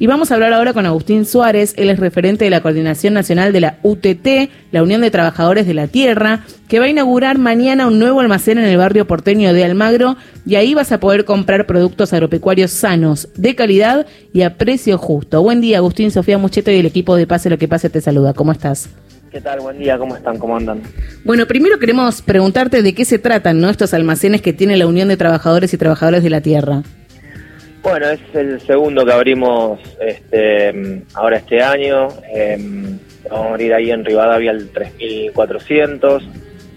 Y vamos a hablar ahora con Agustín Suárez, él es referente de la Coordinación Nacional de la UTT, la Unión de Trabajadores de la Tierra, que va a inaugurar mañana un nuevo almacén en el barrio porteño de Almagro y ahí vas a poder comprar productos agropecuarios sanos, de calidad y a precio justo. Buen día, Agustín, Sofía Mucheto y el equipo de Pase lo que pase te saluda. ¿Cómo estás? ¿Qué tal? Buen día, ¿cómo están? ¿Cómo andan? Bueno, primero queremos preguntarte de qué se tratan ¿no? estos almacenes que tiene la Unión de Trabajadores y Trabajadores de la Tierra. Bueno, es el segundo que abrimos este, ahora este año. Em, vamos a abrir ahí en Rivadavia el 3400.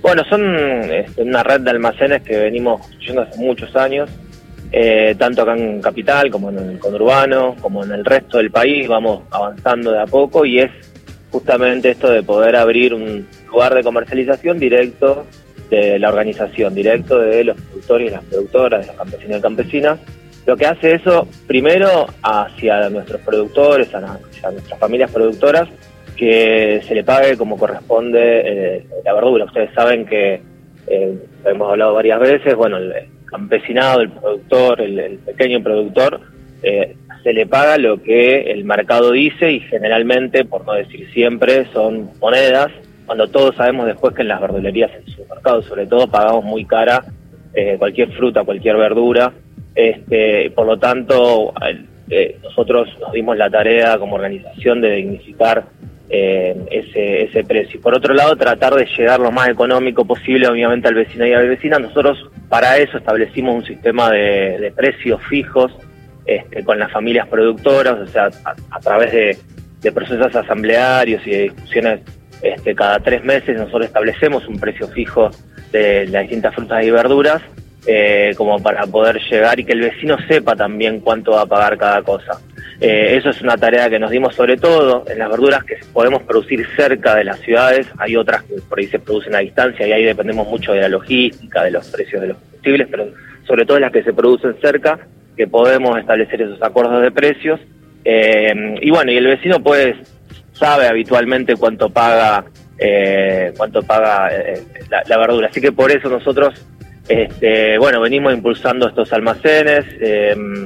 Bueno, son este, una red de almacenes que venimos construyendo hace muchos años, eh, tanto acá en Capital como en el conurbano, como en el resto del país. Vamos avanzando de a poco y es justamente esto de poder abrir un lugar de comercialización directo de la organización, directo de los productores y las productoras, de los campesinos y campesinas. Lo que hace eso, primero, hacia nuestros productores, a, nuestras familias productoras, que se le pague como corresponde eh, la verdura. Ustedes saben que, eh, hemos hablado varias veces, bueno, el campesinado, el productor, el, pequeño productor, eh, se le paga lo que el mercado dice y generalmente, por no decir siempre, son monedas, cuando todos sabemos después que en las verdulerías, en su mercado sobre todo, pagamos muy cara eh, cualquier fruta, cualquier verdura, este, por lo tanto, eh, nosotros nos dimos la tarea como organización de dignificar eh, ese, ese precio. Por otro lado, tratar de llegar lo más económico posible, obviamente, al vecino y a la vecina. Nosotros, para eso, establecimos un sistema de, de precios fijos este, con las familias productoras, o sea, a, través de, procesos asamblearios y de discusiones este, cada tres meses nosotros establecemos un precio fijo de las distintas frutas y verduras eh, como para poder llegar y que el vecino sepa también cuánto va a pagar cada cosa. Eh, eso es una tarea que nos dimos sobre todo en las verduras que podemos producir cerca de las ciudades, hay otras que por ahí se producen a distancia y ahí dependemos mucho de la logística, de los precios de los combustibles, pero sobre todo las que se producen cerca, que podemos establecer esos acuerdos de precios. Eh, y bueno, y el vecino pues sabe habitualmente cuánto paga eh, cuánto paga eh, la, verdura. Así que por eso nosotros este, bueno, venimos impulsando estos almacenes.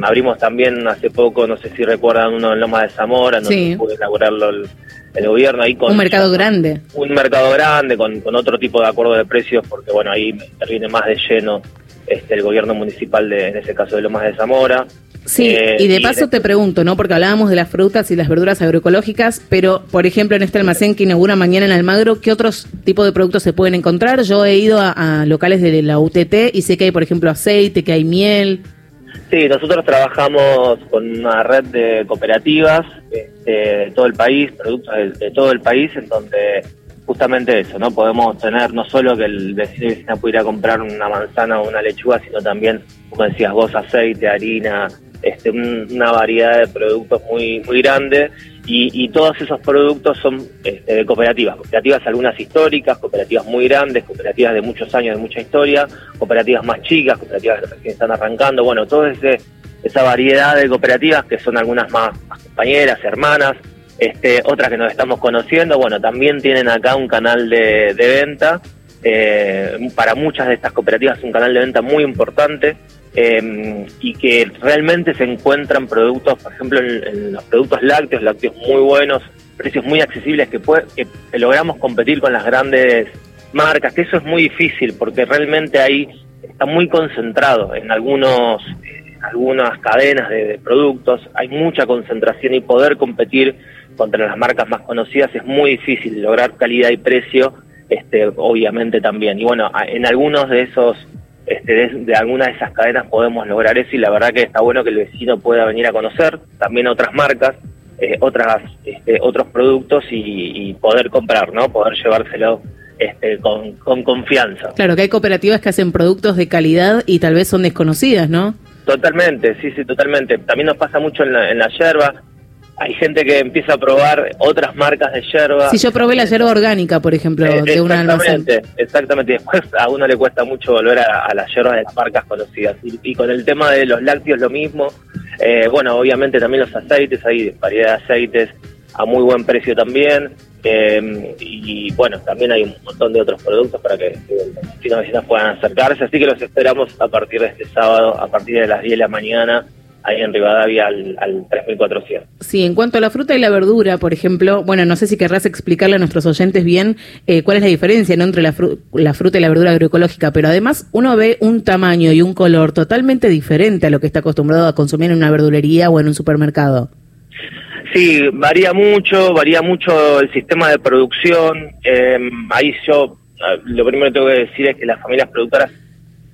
abrimos también hace poco, no sé si recuerdan, uno en Loma de Zamora, donde pudo inaugurarlo el, gobierno ahí con... Un mercado grande. Un mercado grande con, con otro tipo de acuerdo de precios, porque bueno, ahí interviene más de lleno este, el gobierno municipal de, en ese caso de Lomas de Zamora. Sí, eh, y de paso te pregunto, ¿no? Porque hablábamos de las frutas y las verduras agroecológicas, pero por ejemplo en este almacén que inaugura mañana en Almagro, ¿qué otros tipos de productos se pueden encontrar? Yo he ido a, locales de la UTT y sé que hay, por ejemplo, aceite, que hay miel. Sí, nosotros trabajamos con una red de cooperativas este, de todo el país, productos de todo el país, en donde justamente eso, ¿no? Podemos tener no solo que el vecino y vecina pudiera comprar una manzana o una lechuga, sino también, como decías vos, aceite, harina, este, una variedad de productos muy muy grande. Y, todos esos productos son este, cooperativas, cooperativas algunas históricas, cooperativas muy grandes, cooperativas de muchos años, de mucha historia, cooperativas más chicas, cooperativas que están arrancando, bueno, toda esa variedad de cooperativas que son algunas más compañeras, hermanas, este, otras que nos estamos conociendo, bueno, también tienen acá un canal de, venta. Eh, para muchas de estas cooperativas un canal de venta muy importante em, y que realmente se encuentran productos, por ejemplo, en, los productos lácteos, lácteos muy buenos, precios muy accesibles que, que logramos competir con las grandes marcas, que eso es muy difícil porque realmente ahí está muy concentrado en algunos algunas cadenas de, productos, hay mucha concentración y poder competir contra las marcas más conocidas es muy difícil lograr calidad y precio, este, obviamente también. Y bueno, en algunos de esos, este, de, algunas de esas cadenas podemos lograr eso y la verdad que está bueno que el vecino pueda venir a conocer también otras marcas, eh, otras, este, otros productos y, poder comprar, ¿no? Poder llevárselo este, con, con confianza. Claro, que hay cooperativas que hacen productos de calidad y tal vez son desconocidas, ¿no? Totalmente, sí, sí, totalmente. También nos pasa mucho en la, en la yerba. Hay gente que empieza a probar otras marcas de yerba. Si yo probé la yerba orgánica, por ejemplo, eh, de una Exactamente, exactamente. Después a uno le cuesta mucho volver a, las yerbas de las marcas conocidas. Y, con el tema de los lácteos lo mismo. Eh, bueno, obviamente también los aceites, hay variedad de aceites a muy buen precio también. Eh, y bueno, también hay un montón de otros productos para que, los vecinos vecinas puedan acercarse, así que los esperamos a partir de este sábado, a partir de las 10 de la mañana, ahí en Rivadavia al, al 3400. Sí, en cuanto a la fruta y la verdura, por ejemplo, bueno, no sé si querrás explicarle a nuestros oyentes bien eh, cuál es la diferencia ¿no? entre la, la fruta y la verdura agroecológica, pero además uno ve un tamaño y un color totalmente diferente a lo que está acostumbrado a consumir en una verdulería o en un supermercado. Sí, varía mucho, varía mucho el sistema de producción. Eh, ahí yo, eh, lo primero que tengo que decir es que las familias productoras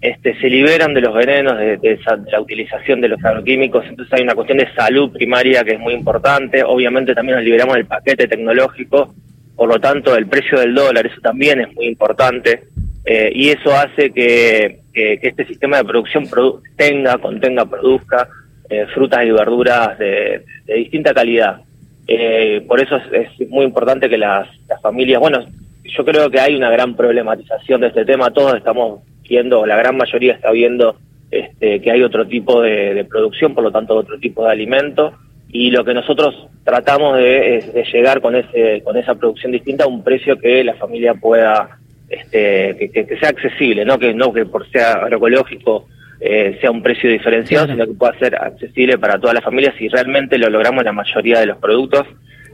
este, se liberan de los venenos, de, la utilización de los agroquímicos, entonces hay una cuestión de salud primaria que es muy importante, obviamente también nos liberamos del paquete tecnológico, por lo tanto el precio del dólar, eso también es muy importante, eh, y eso hace que, este sistema de producción tenga, contenga, produzca eh, frutas y verduras de, distinta calidad. Eh, por eso es, muy importante que las familias, bueno, yo creo que hay una gran problematización de este tema, todos estamos viendo, la gran mayoría está viendo este, que hay otro tipo de, producción, por lo tanto otro tipo de alimento, y lo que nosotros tratamos de, es de llegar con ese con esa producción distinta a un precio que la familia pueda este, que, sea accesible, no que no que por ser agroecológico eh, sea un precio diferenciado, sino que pueda ser accesible para todas las familias y realmente lo logramos en la mayoría de los productos.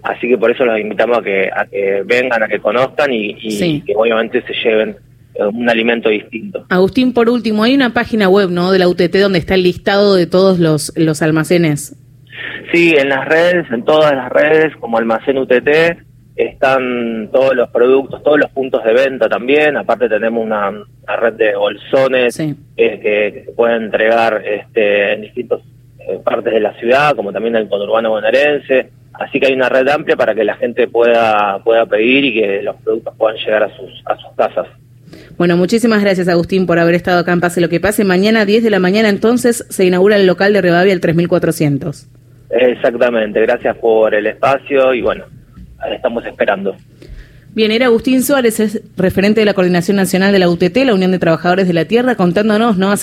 Así que por eso los invitamos a que, a que vengan, a que conozcan y, y que obviamente se lleven un alimento distinto. Agustín, por último, hay una página web ¿no? de la UTT donde está el listado de todos los, los almacenes. Sí, en las redes, en todas las redes, como almacén UTT, están todos los productos, todos los puntos de venta también. Aparte tenemos una, red de bolsones eh, que, se pueden entregar este, en distintas eh, partes de la ciudad, como también en el conurbano bonaerense. Así que hay una red amplia para que la gente pueda pueda pedir y que los productos puedan llegar a sus a sus casas. Bueno, muchísimas gracias Agustín por haber estado acá en Pase lo que pase. Mañana a 10 de la mañana entonces se inaugura el local de Rivadavia el 3400. Exactamente, gracias por el espacio y bueno, estamos esperando. Bien, era Agustín Suárez, es referente de la Coordinación Nacional de la UTT, la Unión de Trabajadores de la Tierra, contándonos, ¿no?